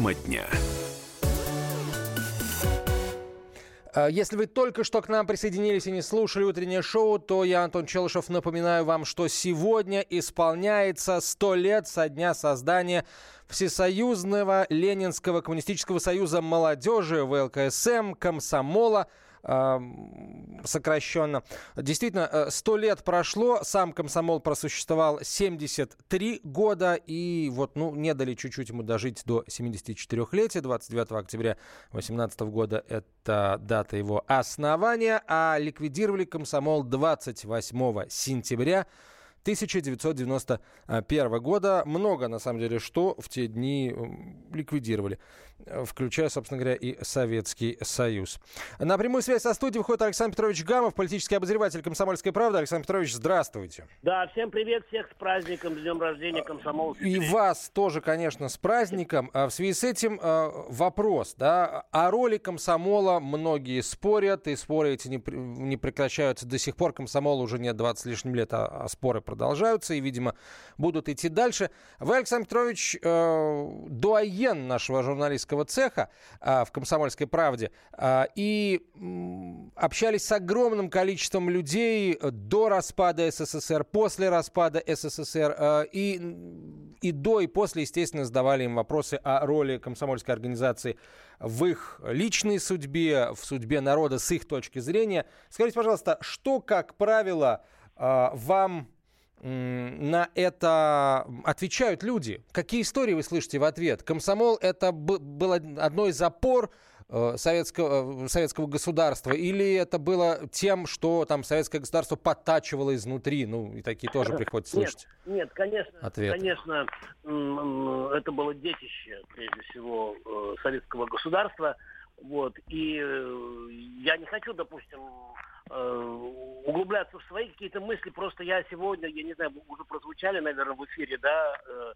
Тема дня. А, если вы только что к нам присоединились и не слушали утреннее шоу, то я, Антон Челышев, напоминаю вам, что сегодня исполняется 100 лет со дня создания Всесоюзного Ленинского коммунистического союза молодежи, ВЛКСМ, комсомола – сокращенно. Действительно, 100 э, лет прошло, сам комсомол просуществовал 73 года, и вот, ну, не дали чуть-чуть ему дожить до 74-летия. 29 октября 2018 года это дата его основания, а ликвидировали комсомол 28 сентября 1991 года. Много, на самом деле, что в те дни ликвидировали, э, включая, собственно говоря, и Советский Союз. На прямую связь со студией выходит Александр Петрович Гамов, политический обозреватель «Комсомольской правды». Александр Петрович, здравствуйте. Да, всем привет, всех с праздником, с днем рождения комсомолцев. И вас тоже, конечно, с праздником. А в связи с этим э, вопрос, да, о роли комсомола многие спорят, и споры эти не, не прекращаются до сих пор. Комсомол уже нет 20 с лишним лет, а, а споры продолжаются и, видимо, будут идти дальше. Вы, Александр Петрович, э, дуаен нашего журналистского цеха э, в «Комсомольской правде» э, и э, общались с огромным количеством людей до распада СССР, после распада СССР э, и, и до, и после, естественно, задавали им вопросы о роли комсомольской организации в их личной судьбе, в судьбе народа с их точки зрения. Скажите, пожалуйста, что, как правило, э, вам на это отвечают люди? Какие истории вы слышите в ответ? Комсомол это было одной из опор э, советского, э, советского государства? Или это было тем, что там советское государство подтачивало изнутри? Ну, и такие тоже приходится слышать. Нет, нет конечно, Ответы. конечно, это было детище, прежде всего, э, советского государства. Вот, и я не хочу, допустим, углубляться в свои какие-то мысли. Просто я сегодня, я не знаю, уже прозвучали, наверное, в эфире, да, э,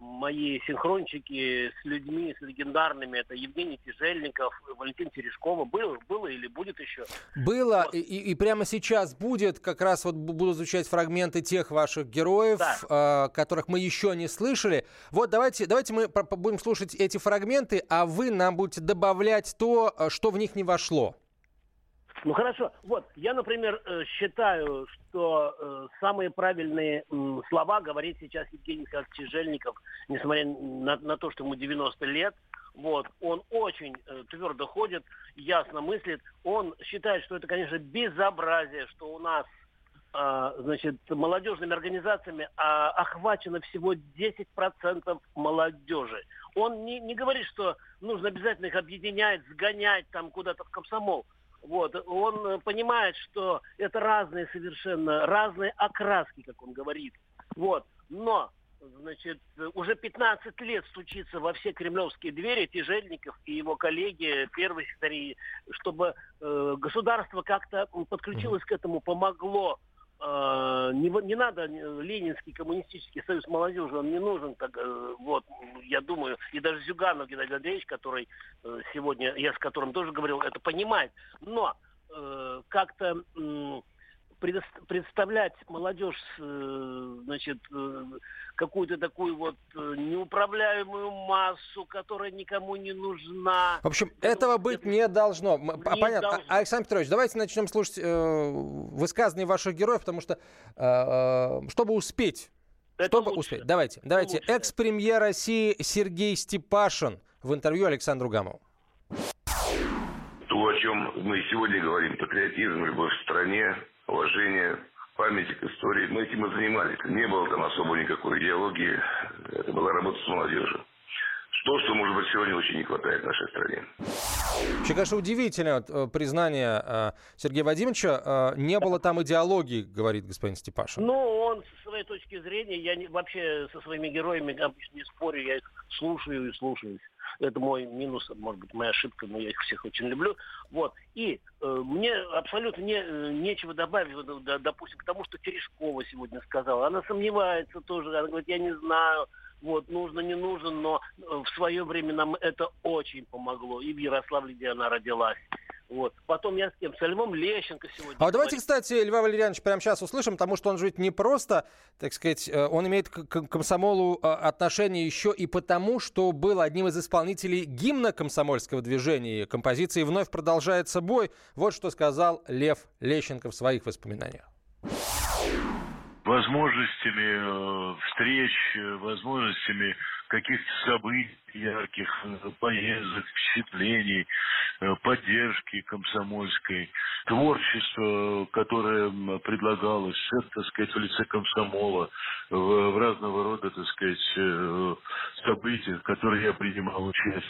мои синхрончики с людьми, с легендарными. Это Евгений Тяжельников, Валентин Терешкова. Было, было или будет еще? Было, вот. и, и прямо сейчас будет. Как раз вот будут звучать фрагменты тех ваших героев, да. э, которых мы еще не слышали. Вот давайте, давайте мы будем слушать эти фрагменты, а вы нам будете добавлять то, э, что в них не вошло. Ну хорошо, вот я, например, э, считаю, что э, самые правильные э, слова говорит сейчас Евгений Михайлович Чижельников, несмотря на, на то, что ему 90 лет. Вот, он очень э, твердо ходит, ясно мыслит. Он считает, что это, конечно, безобразие, что у нас э, значит, молодежными организациями а, охвачено всего 10% молодежи. Он не, не говорит, что нужно обязательно их объединять, сгонять там куда-то в комсомол. Вот, он э, понимает, что это разные совершенно, разные окраски, как он говорит. Вот, но, значит, уже 15 лет стучится во все кремлевские двери Тяжельников и его коллеги, первые секретари, чтобы э, государство как-то подключилось к этому, помогло не, не надо Ленинский коммунистический союз молодежи, он не нужен, так, э, вот, я думаю, и даже Зюганов Геннадий Андреевич, который э, сегодня, я с которым тоже говорил, это понимает, но э, как-то представлять молодежь, э, значит, э, какую-то такую вот э, неуправляемую массу, которая никому не нужна. В общем, этого быть не должно. Не Понятно. Должно. Александр Петрович, давайте начнем слушать э, высказывания ваших героев, потому что, э, чтобы успеть это Чтобы лучше. успеть. Давайте, давайте. Экс-премьер России Сергей Степашин в интервью Александру Гамову. То, о чем мы сегодня говорим, патриотизм, любовь к стране, уважение, память к истории. Мы этим и занимались. Не было там особо никакой идеологии. Это была работа с молодежью. То, что, может быть, сегодня очень не хватает в нашей стране. Вообще, конечно, удивительное э, признание э, Сергея Вадимовича. Э, не было там идеологии, говорит господин Степашин. Ну, он со своей точки зрения, я не, вообще со своими героями обычно не спорю, я их слушаю и слушаюсь. Это мой минус, может быть, моя ошибка, но я их всех очень люблю. Вот. И э, мне абсолютно не, э, нечего добавить, допустим, к тому, что Терешкова сегодня сказала. Она сомневается тоже, она говорит, я не знаю, вот, нужно, не нужно, но э, в свое время нам это очень помогло. И в Ярославле, где она родилась. Вот. Потом я с кем? С Львом Лещенко сегодня. А давайте, кстати, Льва Валерьяновича прямо сейчас услышим, потому что он же ведь не просто, так сказать, э, он имеет к комсомолу э, отношение еще и потому, что был одним из исполнителей гимна комсомольского движения. Композиции «Вновь продолжается бой». Вот что сказал Лев Лещенко в своих воспоминаниях возможностями э, встреч, возможностями каких-то событий ярких, э, поездок, впечатлений, э, поддержки комсомольской, творчество, которое предлагалось, это, так сказать, в лице комсомола, в, в разного рода, так сказать, э, событиях, в которых я принимал участие.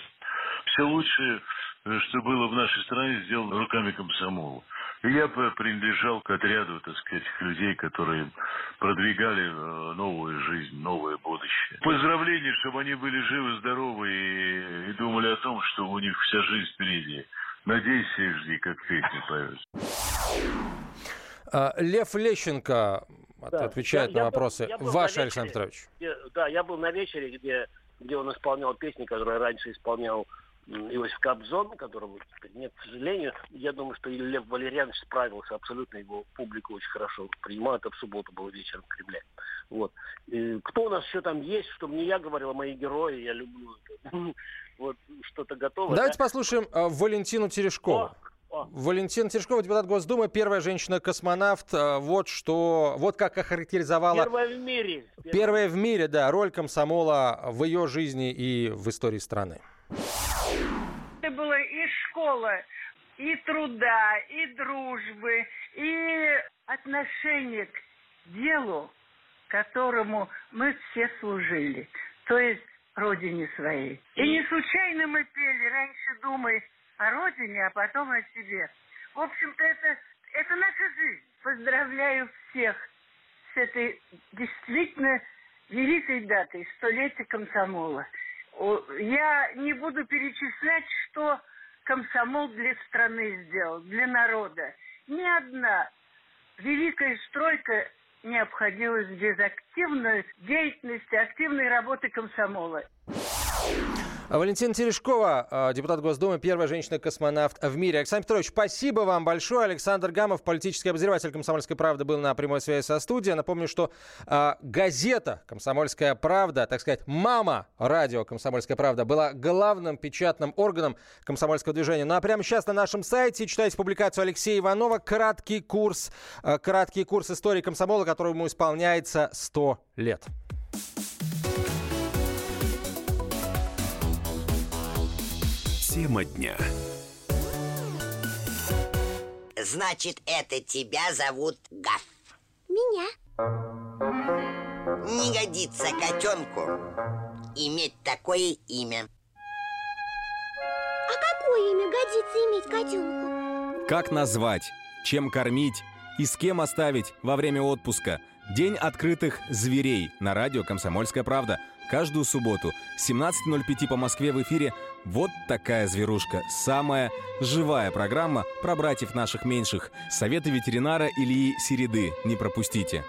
Все лучшее, что было в нашей стране, сделано руками комсомола. Я принадлежал к отряду, так сказать, людей, которые продвигали э, новую жизнь, новое будущее. Поздравления, чтобы они были живы, здоровы и, и думали о том, что у них вся жизнь впереди. Надейся и жди, как песня поет. А, Лев Лещенко да. отвечает я, на я вопросы. Был, Ваш, на Александр Петрович. Где, да, я был на вечере, где, где он исполнял песни, которые раньше исполнял Иосиф Кобзон, которого нет, к сожалению. Я думаю, что Лев Валерьянович справился абсолютно, его публика очень хорошо принимала. Это в субботу было вечером в Кремле. Вот. И кто у нас еще там есть, чтобы не я говорил, а мои герои, я люблю это. Вот что-то готово. Давайте да? послушаем uh, Валентину Терешкову. О, Валентина Терешкова, депутат Госдумы, первая женщина-космонавт. Вот что, вот как охарактеризовала... Первая в мире. Первая, первая в мире, да, роль комсомола в ее жизни и в истории страны. Это было и школа, и труда, и дружбы, и отношение к делу, которому мы все служили, то есть родине своей. И не случайно мы пели «Раньше думай о родине, а потом о себе». В общем-то, это, это наша жизнь. Поздравляю всех с этой действительно великой датой, столетия комсомола. Я не буду перечислять, что комсомол для страны сделал, для народа. Ни одна великая стройка не обходилась без активной деятельности, активной работы комсомола. Валентина Терешкова, а, депутат Госдумы, первая женщина-космонавт в мире. Александр Петрович, спасибо вам большое. Александр Гамов, политический обозреватель «Комсомольской правды», был на прямой связи со студией. Напомню, что э, газета «Комсомольская правда», так сказать, мама радио «Комсомольская правда», была главным печатным органом комсомольского движения. Ну а прямо сейчас на нашем сайте читайте публикацию Алексея Иванова «Краткий курс», краткий курс истории комсомола, которому исполняется 100 лет. Тема дня. Значит, это тебя зовут Гаф. Меня. Не годится котенку иметь такое имя. А какое имя годится иметь котенку? Как назвать, чем кормить и с кем оставить во время отпуска? День открытых зверей на радио «Комсомольская правда» каждую субботу 17.05 по Москве в эфире «Вот такая зверушка». Самая живая программа про братьев наших меньших. Советы ветеринара Ильи Середы. Не пропустите.